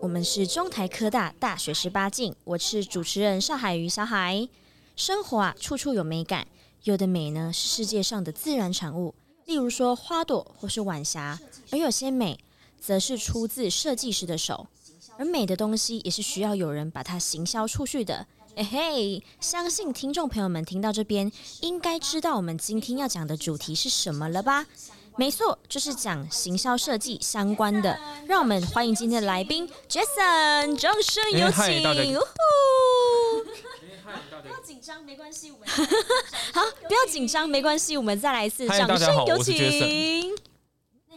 我们是中台科大大学十八进，我是主持人邵海瑜小海。生活啊，处处有美感，有的美呢是世界上的自然产物，例如说花朵或是晚霞；而有些美，则是出自设计师的手。而美的东西也是需要有人把它行销出去的。哎嘿，相信听众朋友们听到这边，应该知道我们今天要讲的主题是什么了吧？没错，就是讲行销设计相关的。让我们欢迎今天的来宾 Jason，掌声有请！呜呼！不要紧张，没关系，我们 好，不要紧张，没关系，我们再来一次，掌声有请。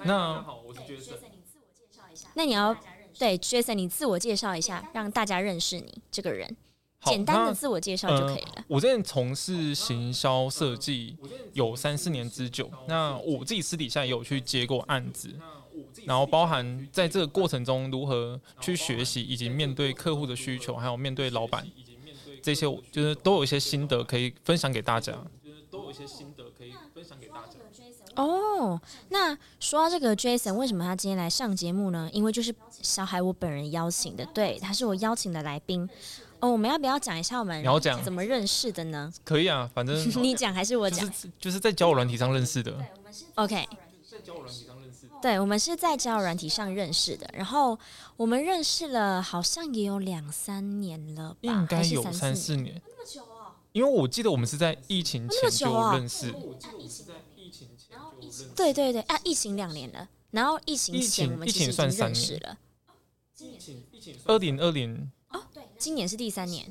那好，我是 Jason。你自我介绍一下。那你要对 Jason，你自我介绍一下，让大家认识你这个人。简单的自我介绍就可以了。呃、我之前从事行销设计有三四年之久，那我自己私底下也有去接过案子，然后包含在这个过程中如何去学习，以及面对客户的需求，还有面对老板这些，就是都有一些心得可以分享给大家。就是都有一些心得可以分享给大家。哦，那说到这个 Jason，为什么他今天来上节目呢？因为就是小海我本人邀请的，对，他是我邀请的来宾。哦，我们要不要讲一下我们怎么认识的呢？可以啊，反正 你讲还是我讲？就是就是在交友软体上认识的。OK，在交友软体上认识的。对，我们是在交友软体上认识的。然后我们认识了，好像也有两三年了吧？应该有三四年。那么久啊？因为我记得我们是在疫情前就认识。对对对啊！疫情两年了，然后疫情前我们其实已经认识了。疫情疫情二零二零。今年是第三年，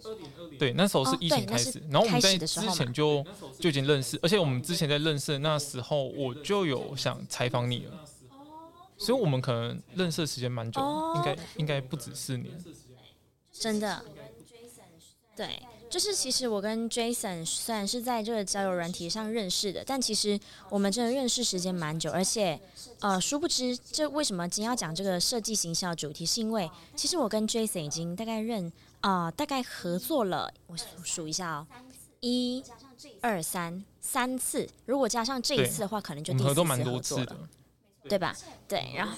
对，那时候是疫情开始，然后我们在之前就就已经认识，而且我们之前在认识的那时候，我就有想采访你了，所以我们可能认识的时间蛮久，应该应该不止四年，真的，对。就是其实我跟 Jason 虽然是在这个交友软体上认识的，但其实我们真的认识时间蛮久，而且呃，殊不知这为什么今天要讲这个设计行销主题，是因为其实我跟 Jason 已经大概认啊、呃，大概合作了，我数一下哦，一、二、三，三次，如果加上这一次的话，可能就第四次合作了，对吧？对，然后。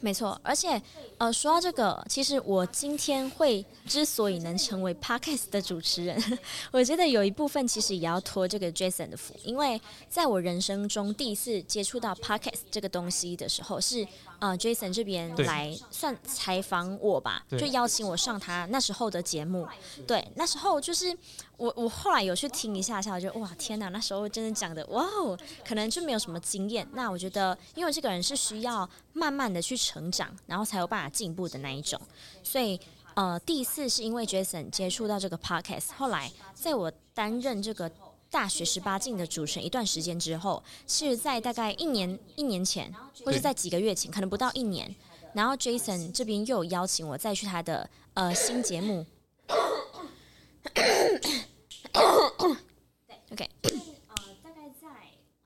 没错，而且，呃，说到这个，其实我今天会之所以能成为 Podcast 的主持人，我觉得有一部分其实也要托这个 Jason 的福，因为在我人生中第一次接触到 Podcast 这个东西的时候，是呃 Jason 这边来算采访我吧，就邀请我上他那时候的节目，对，那时候就是。我我后来有去听一下下，我觉得哇天哪，那时候真的讲的哇哦，可能就没有什么经验。那我觉得，因为这个人是需要慢慢的去成长，然后才有办法进步的那一种。所以呃，第一次是因为 Jason 接触到这个 Podcast，后来在我担任这个大学十八镜的主持人一段时间之后，是在大概一年一年前，或是在几个月前，可能不到一年，然后 Jason 这边又有邀请我再去他的呃新节目。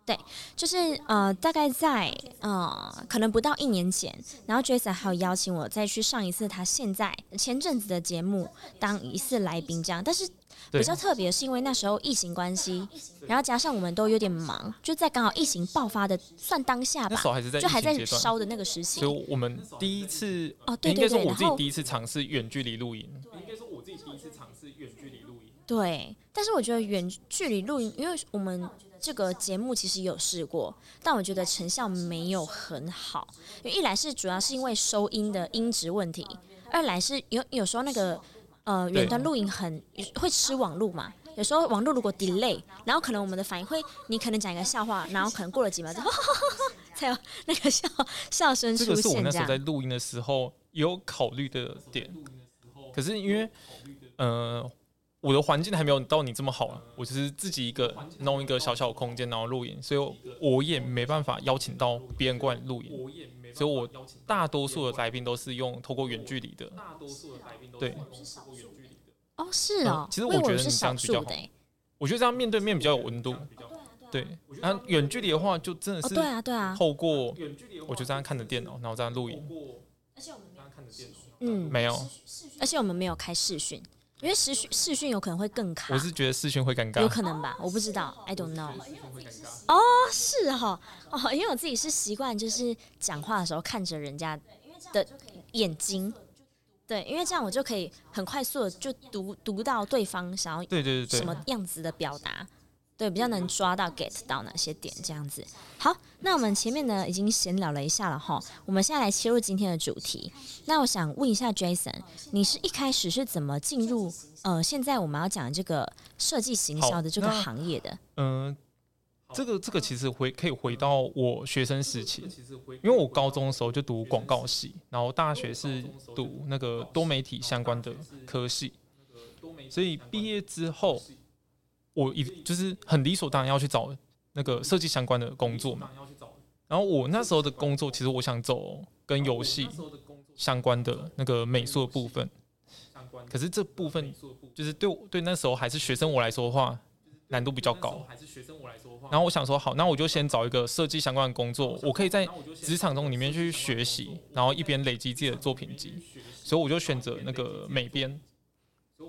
对就是呃，大概在呃，可能不到一年前，然后 Jason 还有邀请我再去上一次他现在前阵子的节目当一次来宾这样，但是比较特别是因为那时候疫情关系，然后加上我们都有点忙，就在刚好疫情爆发的算当下吧，就还在烧的那个时期，所以我们第一次哦，对对对，是我自己第一次尝试远距离录音，应该是我自己第一次尝试远距离录音。对，但是我觉得远距离录音，因为我们这个节目其实有试过，但我觉得成效没有很好。因为一来是主要是因为收音的音质问题，二来是有有时候那个呃远端录音很会吃网络嘛，有时候网络如果 delay，然后可能我们的反应会，你可能讲一个笑话，然后可能过了几秒钟 才有那个笑笑声出现。这个是我那时候在录音的时候有考虑的点，可是因为呃。我的环境还没有到你这么好啊，我只是自己一个弄一个小小空间，然后录影，所以我也没办法邀请到别人过来录影，所以我大多数的来宾都是用透过远距离的。大多数的来宾都对。哦，是哦。其实我觉得你这样比较好。我觉得这样面对面比较有温度。对。然后远距离的话，就真的是对啊对啊。透过远距离，我就这样看着电脑，然后这样录影。而且我们看着电脑。嗯，没有。而且我们没有开视讯。因为视讯视讯有可能会更卡，我是觉得视讯会尴尬，有可能吧，我不知道，I don't know。哦，是哈，哦，因为我自己是习惯就是讲话的时候看着人家的眼睛，对，因为这样我就可以很快速的就读读到对方想要对对对。什么样子的表达。对，比较能抓到 get 到哪些点这样子。好，那我们前面呢已经闲聊了一下了哈，我们现在来切入今天的主题。那我想问一下 Jason，你是一开始是怎么进入呃现在我们要讲这个设计行销的这个行业的？嗯、呃，这个这个其实回可以回到我学生时期，因为我高中的时候就读广告系，然后大学是读那个多媒体相关的科系，所以毕业之后。我一就是很理所当然要去找那个设计相关的工作嘛，然后我那时候的工作其实我想走跟游戏相关的那个美术的部分，可是这部分就是对对那时候还是学生我来说的话难度比较高，然后我想说好，那我就先找一个设计相关的工作，我可以在职场中里面去学习，然后一边累积自己的作品集，所以我就选择那个美编，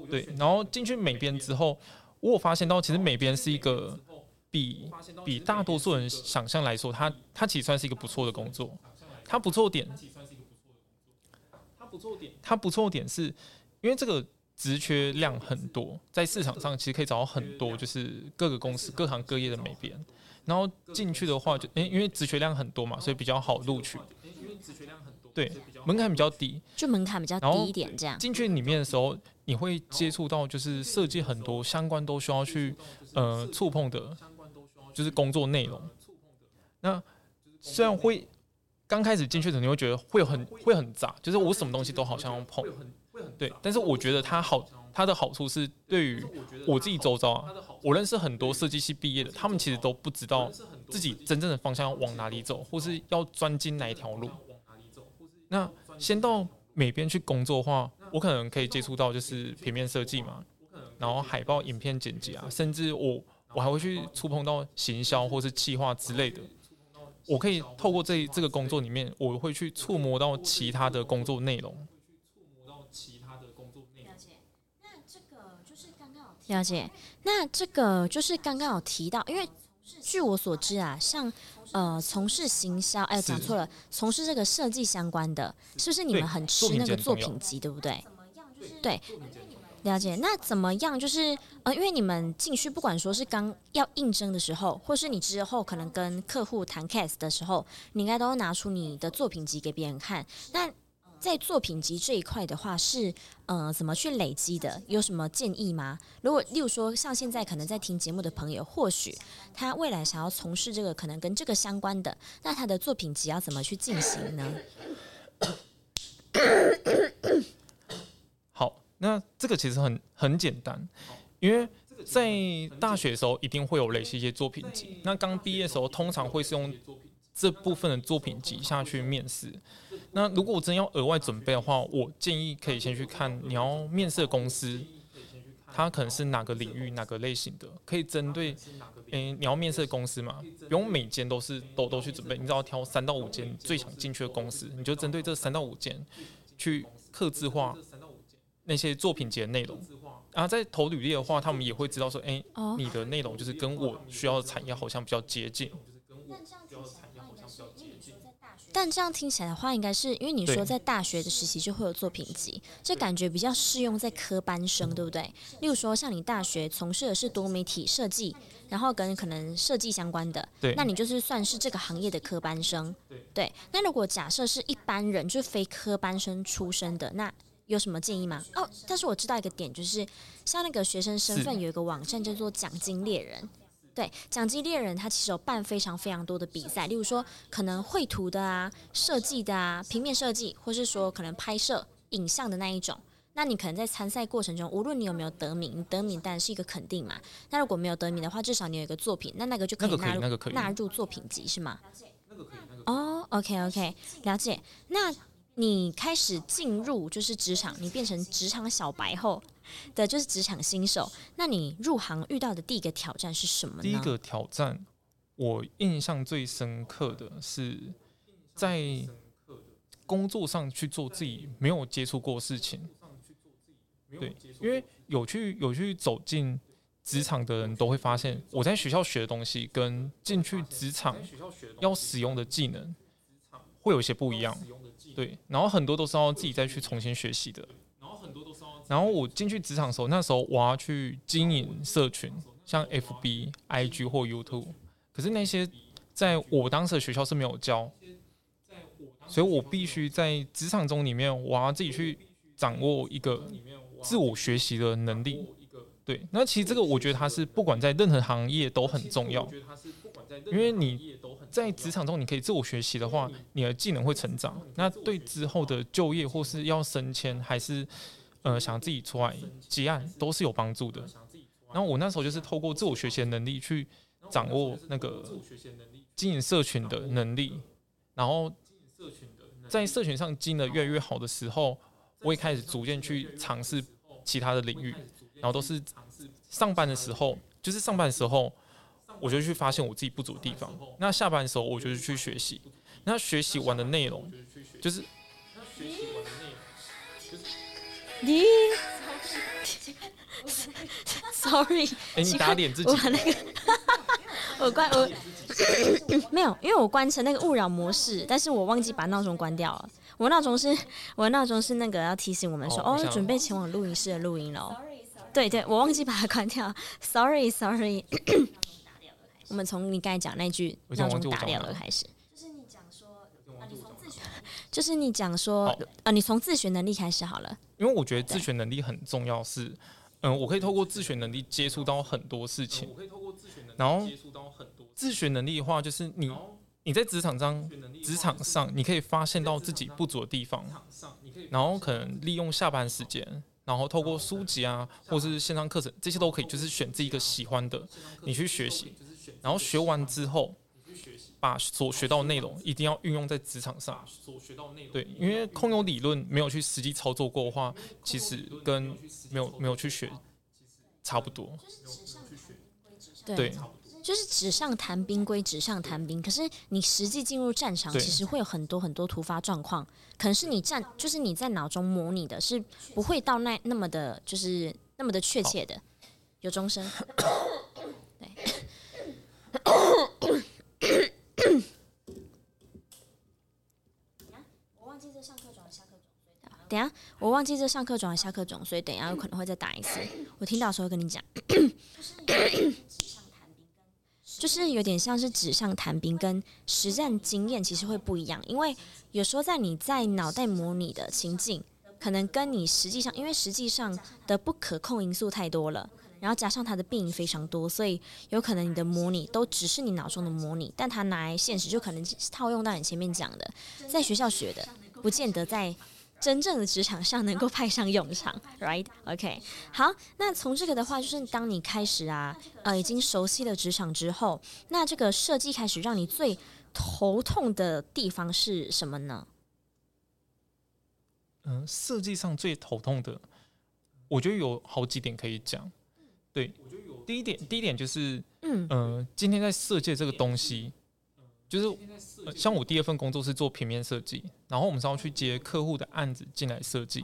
对，然后进去美编之后。我有发现到，其实美编是一个比比大多数人想象来说，它它其实算是一个不错的工作。它不错点，它不错点，它不错点是，因为这个职缺量很多，在市场上其实可以找到很多，就是各个公司各行各业的美编。然后进去的话就，就诶，因为职缺量很多嘛，所以比较好录取。对，门槛比较低，就门槛比较低一点，这样。进去里面的时候，你会接触到就是设计很多相关都需要去呃触碰的，就是工作内容。那虽然会刚开始进去的时候，你会觉得会很会很杂，就是我什么东西都好像要碰，对。但是我觉得它好，它的好处是对于我自己周遭啊，我认识很多设计系毕业的，他们其实都不知道自己真正的方向要往哪里走，或是要专精哪一条路。那先到美编去工作的话，我可能可以接触到就是平面设计嘛，然后海报、影片剪辑啊，甚至我我还会去触碰到行销或是企划之类的。我可以透过这这个工作里面，我会去触摸到其他的工作内容。了解。那这个就是刚刚有提到，因为据我所知啊，像。呃，从事行销，哎，讲错了，从事这个设计相关的，是不是你们很吃那个作品集，对不对？对，了解。那怎么样？就是呃，因为你们进去，不管说是刚要应征的时候，或是你之后可能跟客户谈 case 的时候，你应该都要拿出你的作品集给别人看。那在作品集这一块的话，是呃怎么去累积的？有什么建议吗？如果例如说像现在可能在听节目的朋友，或许他未来想要从事这个可能跟这个相关的，那他的作品集要怎么去进行呢？好，那这个其实很很简单，因为在大学的时候一定会有累积一些作品集。那刚毕业的时候，通常会是用这部分的作品集下去面试。那如果我真要额外准备的话，我建议可以先去看你要面试的公司，它可能是哪个领域、哪个类型的，可以针对，诶、欸，你要面试的公司嘛，不用每间都是都都去准备，你只要挑三到五间最想进去的公司，你就针对这三到五间去刻字化那些作品集的内容。然后在投履历的话，他们也会知道说，诶、欸，你的内容就是跟我需要的产业好像比较接近。但这样听起来的话，应该是因为你说在大学的实习就会有作品集，这感觉比较适用在科班生，对不对？例如说，像你大学从事的是多媒体设计，然后跟可能设计相关的，那你就是算是这个行业的科班生。对，那如果假设是一般人，就是非科班生出身的，那有什么建议吗？哦，但是我知道一个点，就是像那个学生身份有一个网站叫做奖金猎人。对，奖金猎人他其实有办非常非常多的比赛，例如说可能绘图的啊、设计的啊、平面设计，或是说可能拍摄影像的那一种。那你可能在参赛过程中，无论你有没有得名，得名当然是一个肯定嘛。那如果没有得名的话，至少你有一个作品，那那个就可以纳入纳入作品集，是吗？哦，OK OK，了解。那你开始进入就是职场，你变成职场小白后的就是职场新手，那你入行遇到的第一个挑战是什么？第一个挑战，我印象最深刻的是在工作上去做自己没有接触过事情。对，因为有去有去走进职场的人都会发现，我在学校学的东西跟进去职场要使用的技能会有些不一样。对，然后很多都是要自己再去重新学习的。然后我进去职场的时候，那时候我要去经营社群，像 FB、IG 或 YouTube，可是那些在我当时的学校是没有教，所以我必须在职场中里面，我要自己去掌握一个自我学习的能力。对，那其实这个我觉得它是不管在任何行业都很重要，因为你在职场中你可以自我学习的话，你的技能会成长，那对之后的就业或是要升迁，还是呃想自己出来接案都是有帮助的。然后我那时候就是透过自我学习的能力去掌握那个经营社群的能力，然后在社群上经营得越来越好的时候，我也开始逐渐去尝试其他的领域。然后都是上班的时候，就是上班的时候，我就去发现我自己不足的地方。那下班的时候，我就去学习。那学习完的内容，就是你，sorry，哎，你打脸自己。我那个，我关 我没有，因为我关成那个勿扰模式，但是我忘记把闹钟关掉了。我闹钟是，我闹钟是那个要提醒我们说，哦，准备前往录音室的录音了。对对，我忘记把它关掉，sorry sorry。我们从你刚才讲那句闹钟打掉了开始。就是你讲说，啊，你从自学，就是你讲说，呃，你从自学能力开始好了。因为我觉得自学能力很重要，是，嗯，我可以透过自学能力接触到很多事情。然后自学能力的话，就是你你在职场上，职场上你可以发现到自己不足的地方，然后可能利用下班时间。然后透过书籍啊，或是线上课程，这些都可以，就是选自己一个喜欢的，你去学习。然后学完之后，把所学到的内容一定要运用在职场上。所学到内容对，因为空有理论，没有去实际操作过的话，其实跟没有没有去学差不多。对。就是纸上谈兵归纸上谈兵，可是你实际进入战场，其实会有很多很多突发状况，可能是你战，就是你在脑中模拟的，是不会到那那么的，就是那么的确切的。有钟声，对。我忘记这上课转下课转，等下我忘记这上课转下课转，所以等一下有 可能会再打一次。我听到的时候会跟你讲。就是有点像是纸上谈兵，跟实战经验其实会不一样，因为有时候在你在脑袋模拟的情境，可能跟你实际上，因为实际上的不可控因素太多了，然后加上它的变因非常多，所以有可能你的模拟都只是你脑中的模拟，但它拿来现实就可能套用到你前面讲的，在学校学的，不见得在。真正的职场上能够派上用场，right？OK，。好，那从这个的话，就是当你开始啊，呃，已经熟悉了职场之后，那这个设计开始让你最头痛的地方是什么呢？嗯，设计上最头痛的，我觉得有好几点可以讲。对，第一点，第一点就是，嗯，呃，今天在设计这个东西。就是，像我第二份工作是做平面设计，然后我们是要去接客户的案子进来设计。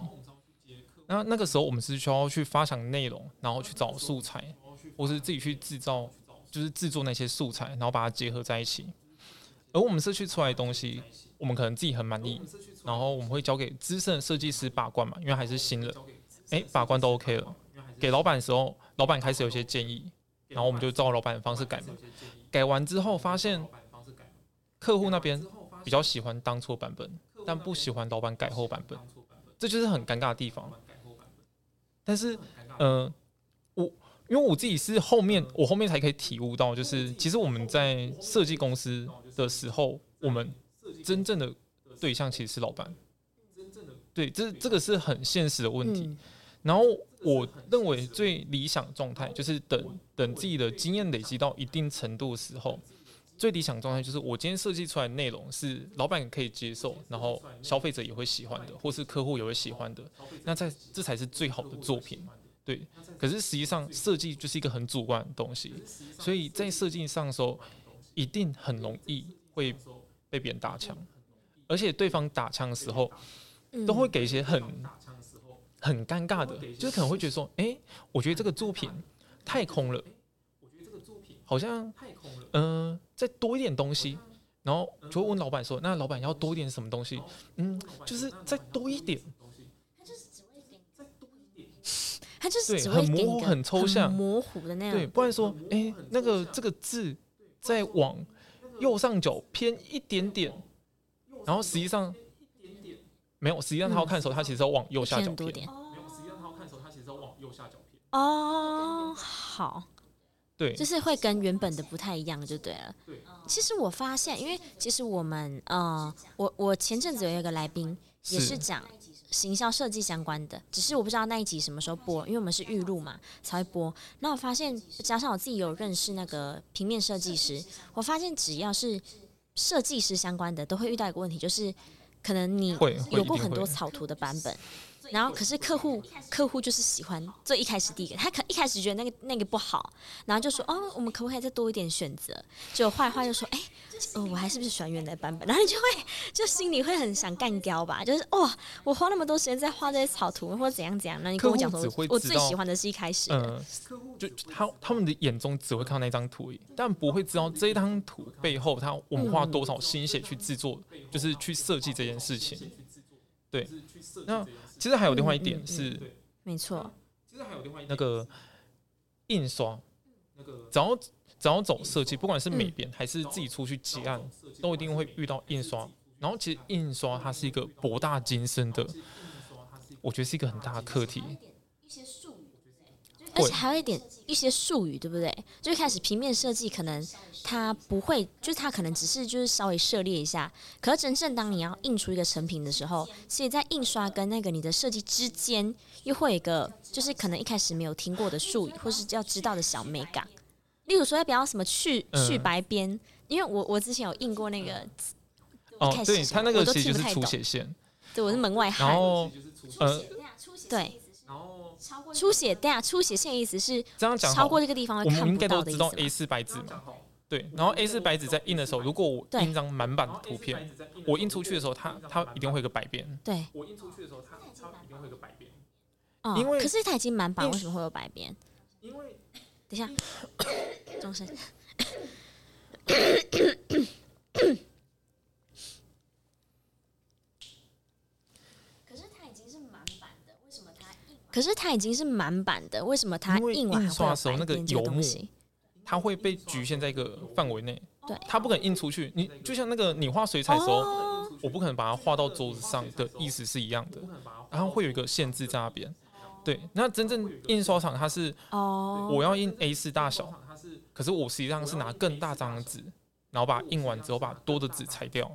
那那个时候我们是需要去发想内容，然后去找素材，或是自己去制造，就是制作那些素材，然后把它结合在一起。而我们设计出来的东西，我们可能自己很满意，然后我们会交给资深的设计师把关嘛，因为还是新人，诶，把关都 OK 了。给老板的时候，老板开始有些建议，然后我们就照老板的方式改嘛。改完之后发现。客户那边比较喜欢当初版本，但不喜欢老板改后版本，这就是很尴尬的地方。但是，呃，我因为我自己是后面，我后面才可以体悟到，就是其实我们在设计公司的时候，我们真正的对象其实是老板。对，这这个是很现实的问题。然后，我认为最理想状态就是等等自己的经验累积到一定程度的时候。最理想状态就是我今天设计出来的内容是老板可以接受，然后消费者也会喜欢的，或是客户也会喜欢的，那在这才是最好的作品。对，可是实际上设计就是一个很主观的东西，所以在设计上的时候，一定很容易会被别人打枪，而且对方打枪的时候，都会给一些很很尴尬的，就是可能会觉得说，哎，我觉得这个作品太空了，好像嗯、呃，再多一点东西，然后就会问老板说，那老板要多一点什么东西？嗯，就是再多一点。他就是对，很模糊、很抽象、模糊的那样。对，不然说，哎、欸，那个这个字再往右上角偏一点点，然后实际上没有，实际上他要看的时候，他其实要往右下角偏。没有，实际上他要看的时候，他其实要往右下角偏。哦，好，对，就是会跟原本的不太一样，就对了。对其实我发现，因为其实我们，呃，我我前阵子有一个来宾也是讲。行销设计相关的，只是我不知道那一集什么时候播，因为我们是预录嘛，才会播。那我发现，加上我自己有认识那个平面设计师，我发现只要是设计师相关的，都会遇到一个问题，就是可能你有过很多草图的版本。然后，可是客户客户就是喜欢最一开始第一个，他可一开始觉得那个那个不好，然后就说哦，我们可不可以再多一点选择？就坏话就说哎，哦，我还是不是喜欢原来版本？然后你就会就心里会很想干掉吧，就是哦，我花那么多时间在画这些草图或者怎样怎样，那你跟我讲说，我最喜欢的是一开始，嗯，就他他们的眼中只会看到那张图，但不会知道这一张图背后他我们花多少心血去制作，就是去设计这件事情，对，那。其实还有另外一点是，没错。其实还有另外一点，那个印刷，那个只要只要走设计，不管是美编还是自己出去接案，都一定会遇到印刷。然后其实印刷它是一个博大精深的，我觉得是一个很大的课题。而且还有一点一些术语，对不对？就一开始平面设计可能它不会，就是它可能只是就是稍微涉猎一下。可是真正当你要印出一个成品的时候，其实在印刷跟那个你的设计之间，又会有一个就是可能一开始没有听过的术语，或是要知道的小美感。例如说要不要什么去去白边？嗯、因为我我之前有印过那个，哦，对，他那个其实就是出血线。对，我是门外汉。然后，呃，对。出血，对啊，出血线的意思是这样讲，超过这个地方会看应该都知道 A 四白纸嘛，对。然后 A 四白纸在印的时候，如果我印一张满版的图片，我印出去的时候，它它一定会有个百变。对。我印出去的时候，它它一定会有个白边。哦。因为可是它已经满版，为什么会有百变？因为等一下，钟声。可是它已经是满版的，为什么它印完刷的时候那个油墨，它会被局限在一个范围内，对，它不可能印出去。你就像那个你画水彩的时候，哦、我不可能把它画到桌子上的意思是一样的，然后会有一个限制在那边。对，那真正印刷厂它是，哦，我要印 A4 大小，可是我实际上是拿更大张的纸，然后把它印完之后把多的纸裁掉，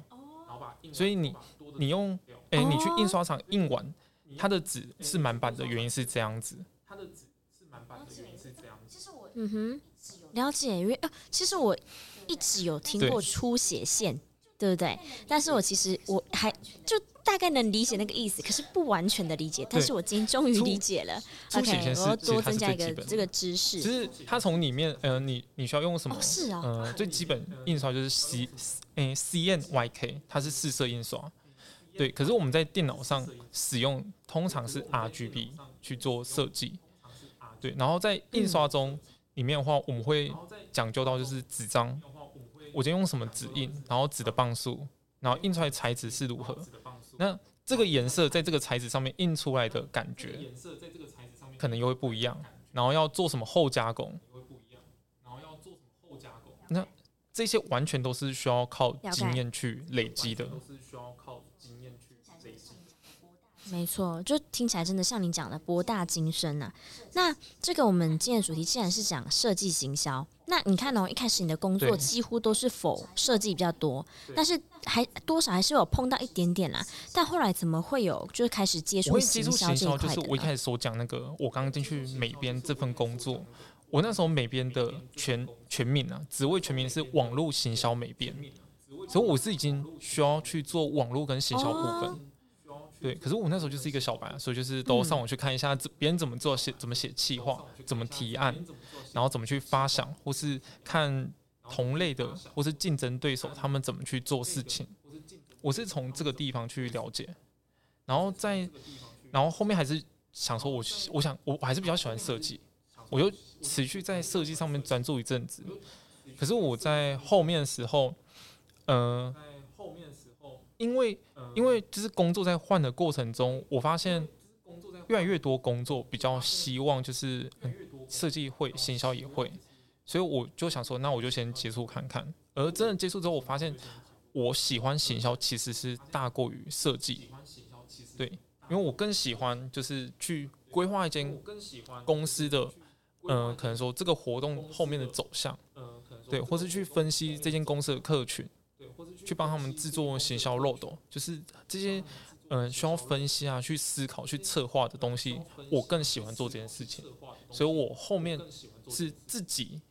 所以你你用，哎、欸，你去印刷厂印完。它的纸是满版的原因是这样子。它的纸是满版的原因是这样子。其实我嗯哼，了解，因为呃，其实我一直有听过出血线，对不对？但是我其实我还就大概能理解那个意思，可是不完全的理解。但是我今天终于理解了。OK，我要多增加一个这个知识。其实它从里面，呃，你你需要用什么？是啊，呃，最基本印刷就是 C，诶，CMYK，它是四色印刷。对，可是我们在电脑上使用通常是 RGB 去做设计，对，然后在印刷中里面的话，我们会讲究到就是纸张，我今天用什么纸印，然后纸的磅数，然后印出来材质是如何，那这个颜色在这个材质上面印出来的感觉，可能又会不一样，然后要做什么后加工，那这些完全都是需要靠经验去累积的。没错，就听起来真的像你讲的博大精深啊。那这个我们今天的主题既然是讲设计行销，那你看哦，一开始你的工作几乎都是否设计比较多，但是还多少还是有碰到一点点啦。但后来怎么会有就是开始接触行销这一块的？就是我一开始所讲那个，我刚刚进去美编这份工作，我那时候美编的全全名啊，职位全名是网络行销美编，所以我是已经需要去做网络跟行销部分。对，可是我那时候就是一个小白，所以就是都上网去看一下别人怎么做写，怎么写企划，怎么提案，然后怎么去发想，或是看同类的或是竞争对手他们怎么去做事情。我是从这个地方去了解，然后在，然后后面还是想说我，我我想我还是比较喜欢设计，我就持续在设计上面专注一阵子。可是我在后面的时候，呃。因为，因为就是工作在换的过程中，我发现越来越多工作比较希望就是设计会，行销也会，所以我就想说，那我就先接触看看。而真的接触之后，我发现我喜欢行销其实是大过于设计。对，因为我更喜欢就是去规划一间公司的，嗯、呃，可能说这个活动后面的走向，对，或是去分析这间公司的客群。去帮他们制作行销漏斗，就是这些嗯、需要分析啊、去思考、去策划的东西，我更喜欢做这件事情。所以我后面是自己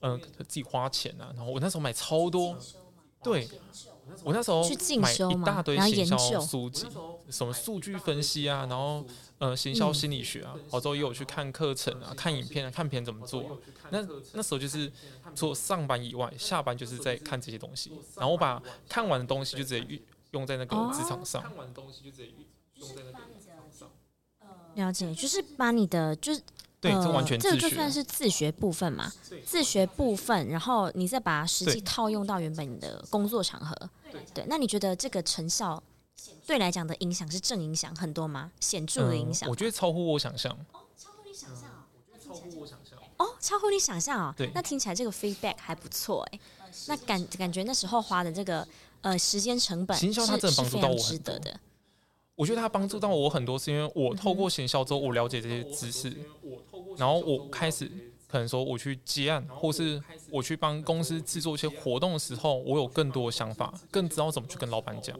嗯、自己花钱啊，然后我那时候买超多，对。我那时候去进修一大堆行销书籍，什么数据分析啊，然后呃行销心理学啊，然后之后也有去看课程啊，看影片啊，看别人怎么做。那那时候就是除了上班以外，下班就是在看这些东西。然后我把看完的东西就直接用用在那个职场上。看完的东西就直接用在那个职场上。了解，就是把你的就是。对，这完全自学。这个就算是自学部分嘛，自学部分，然后你再把它实际套用到原本你的工作场合。对，那你觉得这个成效对来讲的影响是正影响很多吗？显著的影响？我觉得超乎我想象。哦，超乎你想象哦。我觉得超乎我想象。哦，超乎你想象哦。对，那听起来这个 feedback 还不错哎。那感感觉那时候花的这个呃时间成本，行销它真的帮助到我很多的。我觉得他帮助到我很多，是因为我透过行销之后，我了解这些知识。然后我开始可能说我去接案，或是我去帮公司制作一些活动的时候，我有更多的想法，更知道怎么去跟老板讲。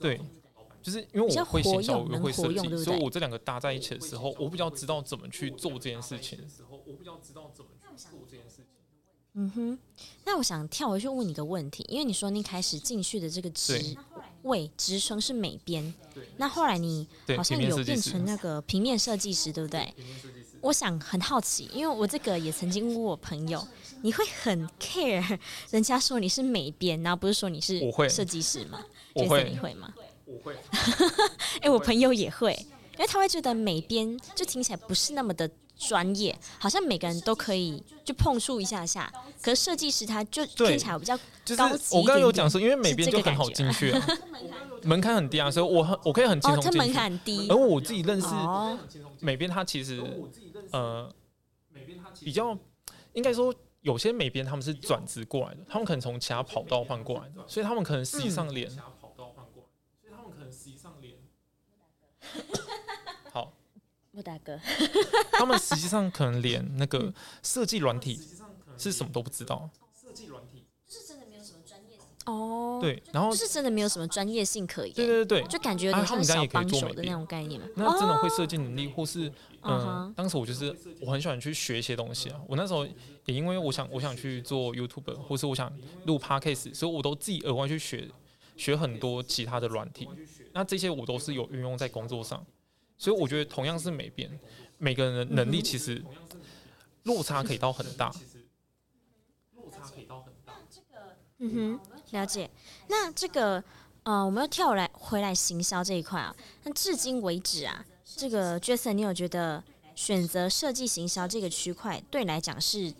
对，就是因为我会行销，我会设计，所以我这两个搭在一起的时候，我比较知道怎么去做这件事情。嗯哼，那我想跳回去问你个问题，因为你说你开始进去的这个职位职称是美编，那后来你好像有变成那个平面设计师，对不对？我想很好奇，因为我这个也曾经问我朋友，你会很 care 人家说你是美编，然后不是说你是设计师吗？我会，你会吗？我会。哎，我朋友也会，因为他会觉得美编就听起来不是那么的。专业好像每个人都可以就碰触一下下，可是设计师他就听起来比较高级我刚刚有讲说，因为美编就很好进去，啊，门槛很低啊，所以我很我可以很轻松进去。哦，他门槛很低。而我自己认识美编，他其实呃，比较应该说有些美编他们是转职过来的，他们可能从其他跑道换过来的，所以他们可能实际上连。大哥，他们实际上可能连那个设计软体是什么都不知道。设计软体就是真的没有什么专业性哦。对，然后就是真的没有什么专业性可言。对对对，就感觉有点像小帮手的那种概念嘛。那真的会设计能力，或是嗯，当时我就是我很喜欢去学一些东西啊。我那时候也因为我想我想去做 YouTube，或是我想录 Podcast，所以我都自己额外去学学很多其他的软体。那这些我都是有运用在工作上。所以我觉得同样是美编，每个人的能力其实落差可以到很大。落差可以到很大。嗯哼，了解。那这个呃，我们要跳来回来行销这一块啊。那至今为止啊，这个 Jason，你有觉得选择设计行销这个区块对来讲是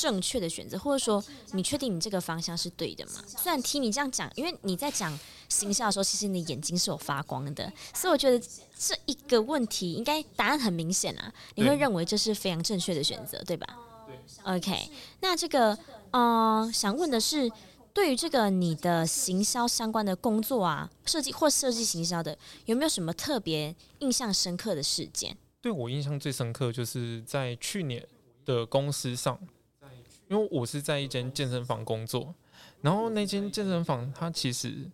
正确的选择，或者说你确定你这个方向是对的吗？虽然听你这样讲，因为你在讲。行销的时候，其实你的眼睛是有发光的，所以我觉得这一个问题应该答案很明显啊。你会认为这是非常正确的选择，对吧？对。OK，那这个，呃，想问的是，对于这个你的行销相关的工作啊，设计或设计行销的，有没有什么特别印象深刻的事件？对我印象最深刻就是在去年的公司上，因为我是在一间健身房工作，然后那间健身房它其实。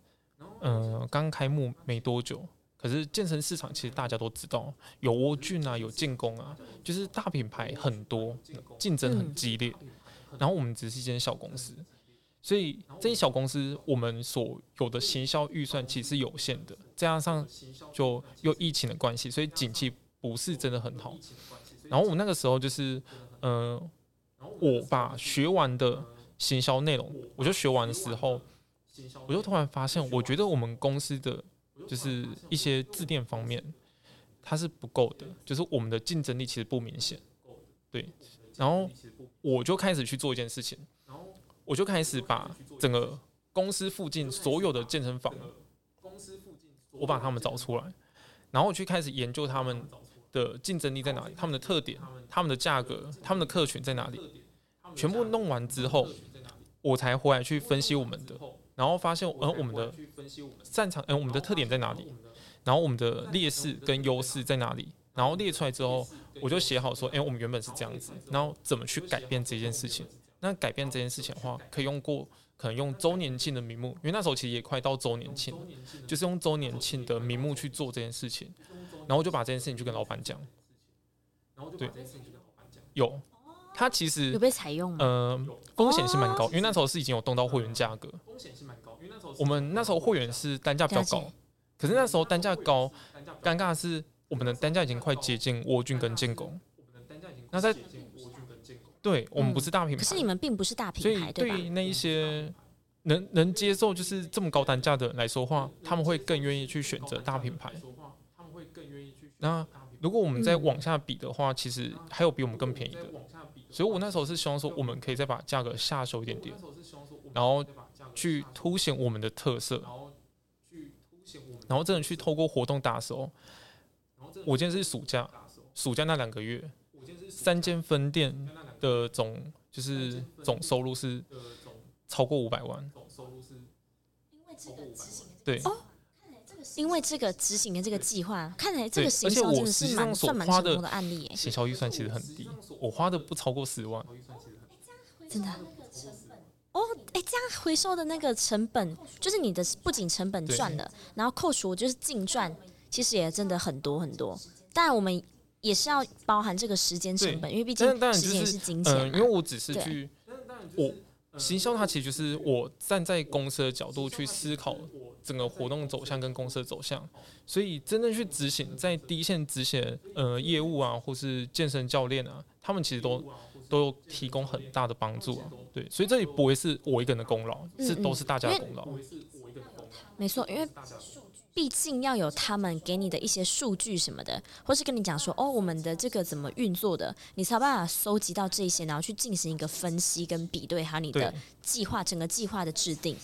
嗯，刚开幕没多久，可是健身市场其实大家都知道，有沃俊啊，有建工啊，就是大品牌很多，竞争很激烈。然后我们只是一间小公司，所以这些小公司我们所有的行销预算其实是有限的，再加上就又疫情的关系，所以景气不是真的很好。然后我那个时候就是，嗯、呃，我把学完的行销内容，我就学完的时候，我就突然发现，我觉得我们公司的。就是一些字典方面，它是不够的，就是我们的竞争力其实不明显，对。然后我就开始去做一件事情，我就开始把整个公司附近所有的健身房，我把他们找出来，然后我去开始研究他们的竞争力在哪里，他们的特点、他们的价格、他们的客群在哪里，全部弄完之后，我才回来去分析我们的。然后发现，嗯，我们的擅长，嗯，我们的特点在哪里？然后我们的劣势跟优势在哪里？然后列出来之后，我就写好说，哎，我们原本是这样子，然后怎么去改变这件事情？那改变这件事情的话，可以用过，可能用周年庆的名目，因为那时候其实也快到周年庆，就是用周年庆的名目去做这件事情。然后就把这件事情去跟老板讲。对，有。他其实有被采用吗？呃，风险是蛮高，因为那时候是已经有动到会员价格。风险是蛮高，因为那时候我们那时候会员是单价比较高，可是那时候单价高，尴尬的是我们的单价已经快接近沃君跟建工。那在对我们不是大品牌，可是你们并不是大品牌，对于那一些能能接受就是这么高单价的人来说话，他们会更愿意去选择大品牌。那如果我们再往下比的话，其实还有比我们更便宜的。所以我那时候是希望说，我们可以再把价格下修一点点，然后去凸显我们的特色，然后真的去透过活动打手。我今天是暑假，暑假那两个月，三间分店的总就是总收入是超过五百万。对。因为这个执行的这个计划，看来这个行销真的是蛮算蛮成功的案例。行销预算其实很低，我花的不超过十万。真的？哦，哎，这样回收的那个成本，就是你的不仅成本赚了，然后扣除就是净赚，其实也真的很多很多。当然我们也是要包含这个时间成本，因为毕竟时间也是金钱。因为我只是去我。行销它其实就是我站在公司的角度去思考整个活动走向跟公司的走向，所以真正去执行在第一线执行呃业务啊，或是健身教练啊，他们其实都都有提供很大的帮助啊。对，所以这里不会是我一个人的功劳，是都是大家的功劳。没错，因为。毕竟要有他们给你的一些数据什么的，或是跟你讲说哦，我们的这个怎么运作的，你才有办法收集到这些，然后去进行一个分析跟比对，还有你的计划，整个计划的制定。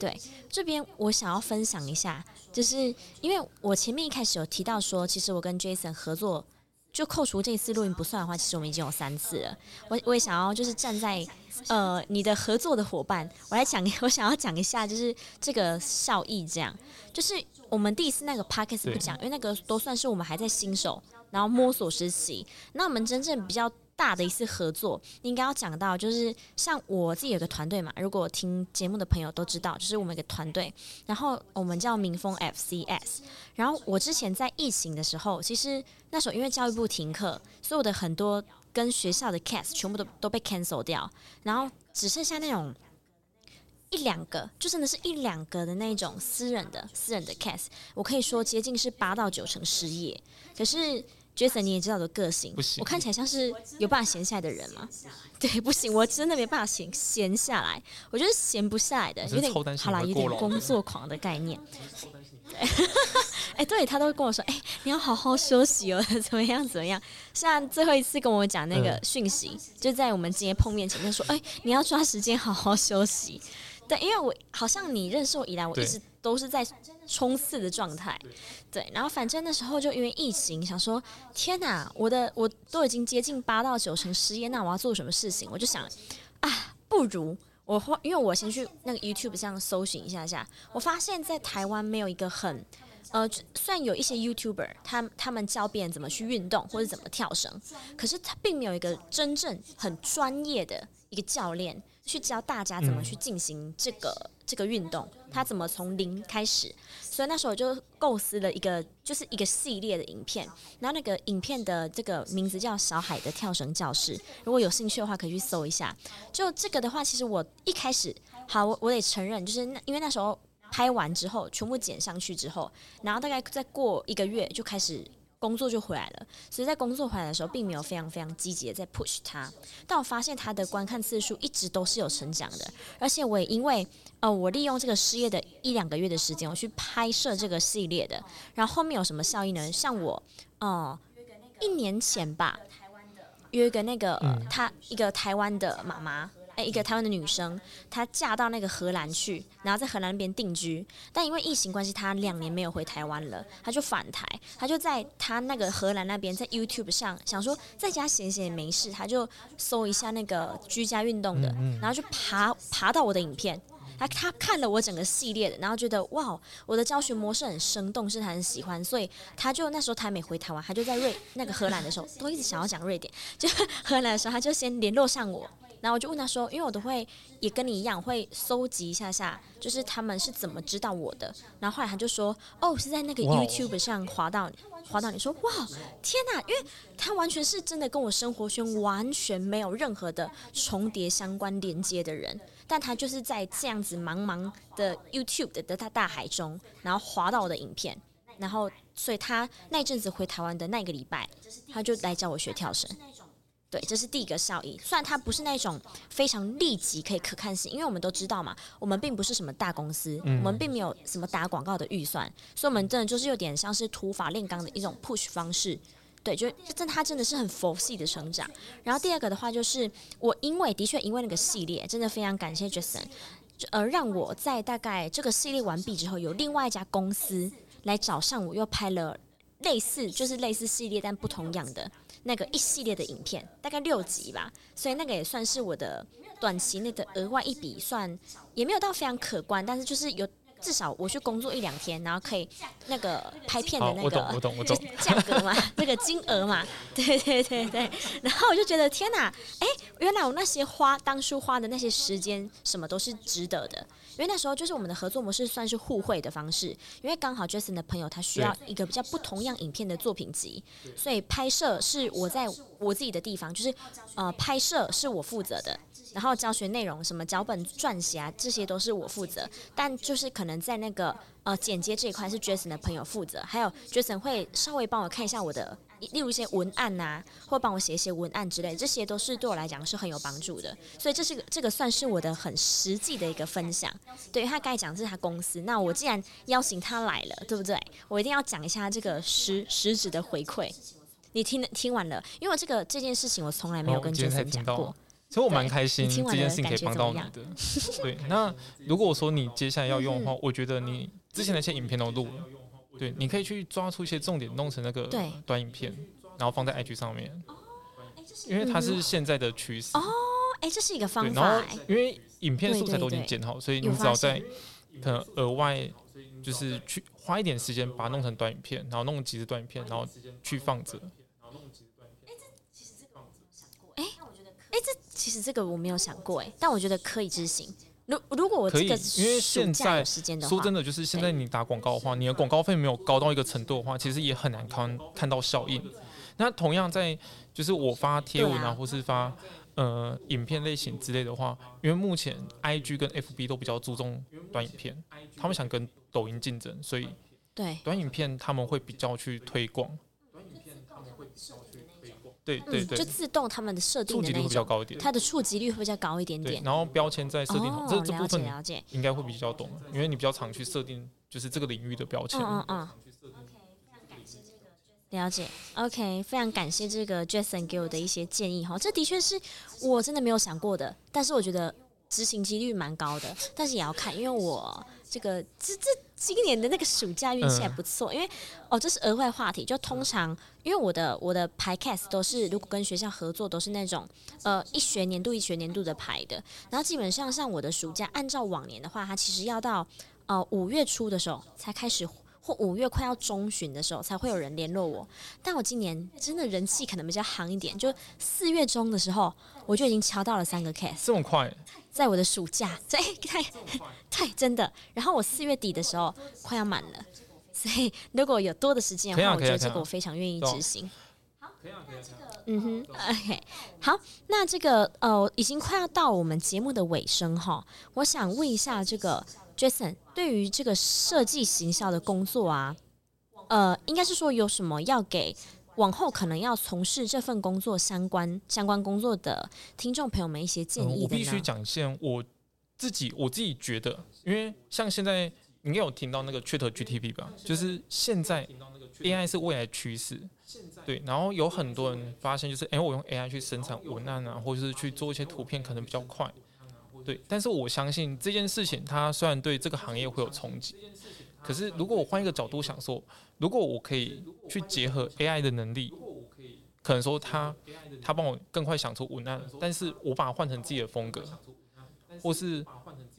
对，这边我想要分享一下，就是因为我前面一开始有提到说，其实我跟 Jason 合作，就扣除这次录音不算的话，其实我们已经有三次了。我我也想要就是站在呃你的合作的伙伴，我来讲，我想要讲一下就是这个效益，这样就是。我们第一次那个 podcast 不讲，因为那个都算是我们还在新手，然后摸索实习。那我们真正比较大的一次合作，应该要讲到，就是像我自己有个团队嘛。如果听节目的朋友都知道，就是我们一个团队，然后我们叫民风 FCS。然后我之前在疫情的时候，其实那时候因为教育部停课，所以我的很多跟学校的 cast 全部都都被 cancel 掉，然后只剩下那种。一两个，就真的是一两个的那种私人的私人的 case，我可以说接近是八到九成失业。可是 Jason 你也知道我的个性，我看起来像是有办法闲下来的人吗？对，不行，我真的没办法闲闲下来，我觉得闲不下来的，有点好啦，有点工作狂的概念。对，哎、欸，对他都会跟我说，哎、欸，你要好好休息哦，怎么样怎么样？像最后一次跟我讲那个讯息，嗯、就在我们今天碰面前，他说，哎、欸，你要抓时间好好休息。对，因为我好像你认识我以来，我一直都是在冲刺的状态。对，然后反正那时候就因为疫情，想说天哪，我的我都已经接近八到九成失业，那我要做什么事情？我就想啊，不如我花，因为我先去那个 YouTube 上搜寻一下下，我发现在台湾没有一个很呃，虽然有一些 YouTuber，他他们教别人怎么去运动或者怎么跳绳，可是他并没有一个真正很专业的一个教练。去教大家怎么去进行这个、嗯、这个运动，他怎么从零开始。所以那时候我就构思了一个，就是一个系列的影片。然后那个影片的这个名字叫《小海的跳绳教室》，如果有兴趣的话，可以去搜一下。就这个的话，其实我一开始，好，我我得承认，就是那因为那时候拍完之后，全部剪上去之后，然后大概再过一个月就开始。工作就回来了，所以在工作回来的时候，并没有非常非常积极的在 push 他，但我发现他的观看次数一直都是有成长的，而且我也因为呃，我利用这个失业的一两个月的时间，我去拍摄这个系列的，然后后面有什么效益呢？像我呃，一年前吧，约一个那个他一个台湾的妈妈。诶，一个台湾的女生，她嫁到那个荷兰去，然后在荷兰那边定居。但因为疫情关系，她两年没有回台湾了，她就返台。她就在她那个荷兰那边，在 YouTube 上想说，在家闲闲也没事，她就搜一下那个居家运动的，然后就爬爬到我的影片。她她看了我整个系列的，然后觉得哇，我的教学模式很生动，是她很喜欢，所以她就那时候她还没回台湾，她就在瑞那个荷兰的时候，都一直想要讲瑞典，就荷兰的时候，她就先联络上我。然后我就问他说，因为我都会也跟你一样会搜集一下下，就是他们是怎么知道我的。然后后来他就说，哦，是在那个 YouTube 上滑到你，滑到你说，哇，天哪！因为他完全是真的跟我生活圈完全没有任何的重叠相关连接的人，但他就是在这样子茫茫的 YouTube 的大大海中，然后滑到我的影片，然后所以他那阵子回台湾的那个礼拜，他就来教我学跳绳。对，这是第一个效益。虽然它不是那种非常立即可以可看性，因为我们都知道嘛，我们并不是什么大公司，我们并没有什么打广告的预算，所以我们真的就是有点像是土法炼钢的一种 push 方式。对，就真它真的是很佛系的成长。然后第二个的话，就是我因为的确因为那个系列，真的非常感谢 Jason，而让我在大概这个系列完毕之后，有另外一家公司来找上我，又拍了类似就是类似系列但不同样的。那个一系列的影片，大概六集吧，所以那个也算是我的短期内的额外一笔，算也没有到非常可观，但是就是有至少我去工作一两天，然后可以那个拍片的那个 价格嘛，那个金额嘛，对对对对，然后我就觉得天哪，哎，原来我那些花当初花的那些时间什么都是值得的。因为那时候就是我们的合作模式算是互惠的方式，因为刚好 Jason 的朋友他需要一个比较不同样影片的作品集，所以拍摄是我在我自己的地方，就是呃拍摄是我负责的，然后教学内容什么脚本撰写啊这些都是我负责，但就是可能在那个呃剪接这一块是 Jason 的朋友负责，还有 Jason 会稍微帮我看一下我的。例如一些文案呐、啊，或帮我写一些文案之类，这些都是对我来讲是很有帮助的。所以这是个这个算是我的很实际的一个分享。对，他刚才讲的是他公司，那我既然邀请他来了，对不对？我一定要讲一下这个实实质的回馈。你听听完了，因为这个这件事情我从来没有跟 Jason 讲过，所以我蛮开心这件事情可以帮到你的。对，那如果我说你接下来要用的话，我觉得你之前那些影片都录了。对，你可以去抓出一些重点，弄成那个短影片，然后放在 IG 上面。因为它是现在的趋势。哦，哎，这是一个方法。然后，因为影片素材都已经剪好，所以你只要在可能额外就是去花一点时间把它弄成短影片，然后弄几支短影片，然后去放着。哎，哎，这其实这个我没有想过，哎，但我觉得可以执行。如如果我可以，因为现在说真的，就是现在你打广告的话，你的广告费没有高到一个程度的话，其实也很难看看到效应。那同样在就是我发贴文啊，或是发呃影片类型之类的话，因为目前 IG 跟 FB 都比较注重短影片，他们想跟抖音竞争，所以对短影片他们会比较去推广。对对对，就自动他们的设定的那种，它的触及率会比较高一点点。然后标签在设定好，这这部分应该会比较懂，因为你比较常去设定，就是这个领域的标签。嗯嗯。了解，OK，非常感谢这个 Jason 给我的一些建议哈，这的确是我真的没有想过的，但是我觉得执行几率蛮高的，但是也要看，因为我这个这这。今年的那个暑假运气还不错，因为哦，这是额外话题。就通常，因为我的我的排 cast 都是如果跟学校合作，都是那种呃一学年度一学年度的排的。然后基本上像我的暑假，按照往年的话，它其实要到呃五月初的时候才开始或五月快要中旬的时候才会有人联络我。但我今年真的人气可能比较行一点，就四月中的时候我就已经敲到了三个 case，这么快，在我的暑假，对对对，真的。然后我四月底的时候快要满了，所以如果有多的时间的话，我觉得这个我非常愿意执行。可以啊，可以啊，可以啊。嗯哼，OK，好，那这个呃，已经快要到我们节目的尾声哈，我想问一下这个 Jason，对于这个设计行销的工作啊，呃，应该是说有什么要给往后可能要从事这份工作相关相关工作的听众朋友们一些建议的呢？嗯，我必须讲一下我自己我自己觉得，因为像现在你应该有听到那个 ChatGPT 吧，就是现在 AI 是未来趋势。对，然后有很多人发现，就是哎，我用 AI 去生产文案啊，或者是去做一些图片，可能比较快。对，但是我相信这件事情，它虽然对这个行业会有冲击，可是如果我换一个角度想说，如果我可以去结合 AI 的能力，可能说它它帮我更快想出文案，但是我把它换成自己的风格，或是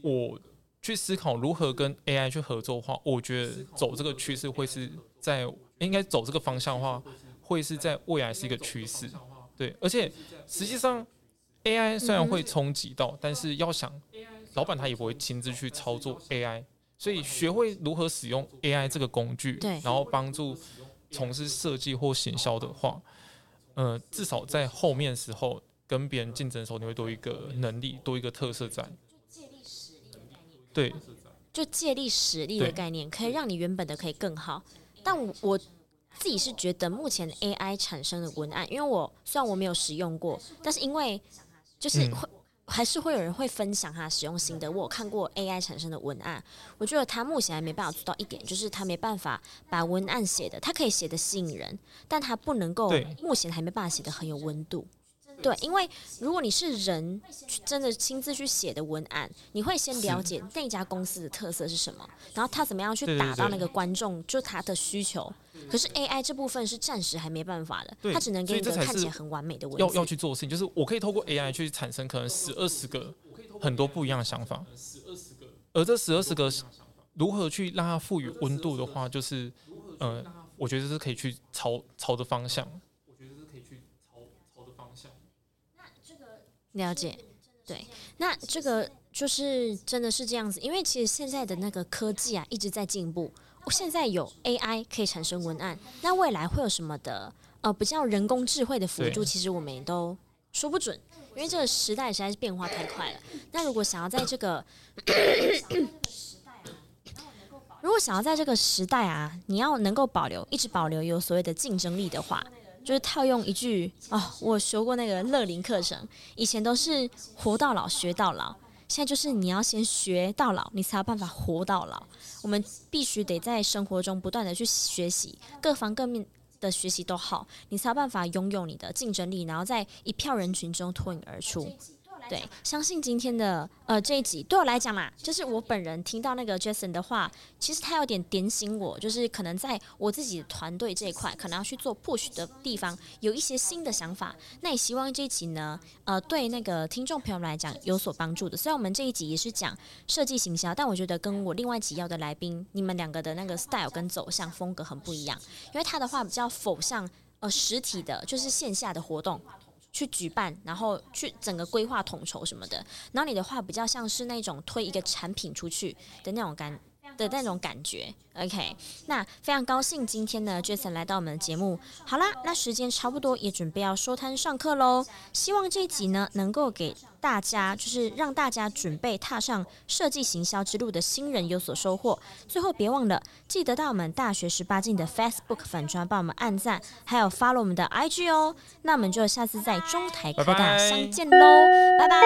我去思考如何跟 AI 去合作的话，我觉得走这个趋势会是在应该走这个方向的话。会是在未来是一个趋势，对，而且实际上 AI 虽然会冲击到，但是要想老板他也不会亲自去操作 AI，所以学会如何使用 AI 这个工具，然后帮助从事设计或行销的话，呃，至少在后面时候跟别人竞争的时候，你会多一个能力，多一个特色在。对，就借力使力的概念，可以让你原本的可以更好，但我。自己是觉得目前 AI 产生的文案，因为我虽然我没有使用过，但是因为就是会、嗯、还是会有人会分享他使用心得。我有看过 AI 产生的文案，我觉得他目前还没办法做到一点，就是他没办法把文案写的，他可以写的吸引人，但他不能够目前还没办法写的很有温度。对，因为如果你是人，真的亲自去写的文案，你会先了解那家公司的特色是什么，然后他怎么样去打到那个观众，就他的需求。可是 AI 这部分是暂时还没办法的，它只能给你一个看起来很完美的文字。要要去做的事情，就是我可以透过 AI 去产生可能十二十个很多不一样的想法，而这十二十个如何去让它赋予温度的话，就是呃，我觉得是可以去朝朝着方向。了解，对，那这个就是真的是这样子，因为其实现在的那个科技啊一直在进步。现在有 AI 可以产生文案，那未来会有什么的呃比较人工智慧的辅助？其实我们也都说不准，因为这个时代实在是变化太快了。那如果想要在这个，如果想要在这个时代啊，你要能够保留，一直保留有所谓的竞争力的话，就是套用一句哦，我学过那个乐龄课程，以前都是活到老学到老。现在就是你要先学到老，你才有办法活到老。我们必须得在生活中不断的去学习，各方各面的学习都好，你才有办法拥有你的竞争力，然后在一票人群中脱颖而出。对，相信今天的呃这一集对我来讲嘛，就是我本人听到那个 Jason 的话，其实他有点点醒我，就是可能在我自己的团队这一块，可能要去做 push 的地方，有一些新的想法。那也希望这一集呢，呃，对那个听众朋友们来讲有所帮助的。虽然我们这一集也是讲设计行销，但我觉得跟我另外几要的来宾，你们两个的那个 style 跟走向风格很不一样，因为他的话比较否向呃实体的，就是线下的活动。去举办，然后去整个规划统筹什么的。然后你的话比较像是那种推一个产品出去的那种感的那种感觉。OK，那非常高兴今天呢，Jason 来到我们的节目。好啦，那时间差不多，也准备要收摊上课喽。希望这一集呢，能够给大家，就是让大家准备踏上设计行销之路的新人有所收获。最后别忘了，记得到我们大学十八进的 Facebook 粉专帮我们按赞，还有 follow 我们的 IG 哦。那我们就下次在中台科大相见喽。拜拜。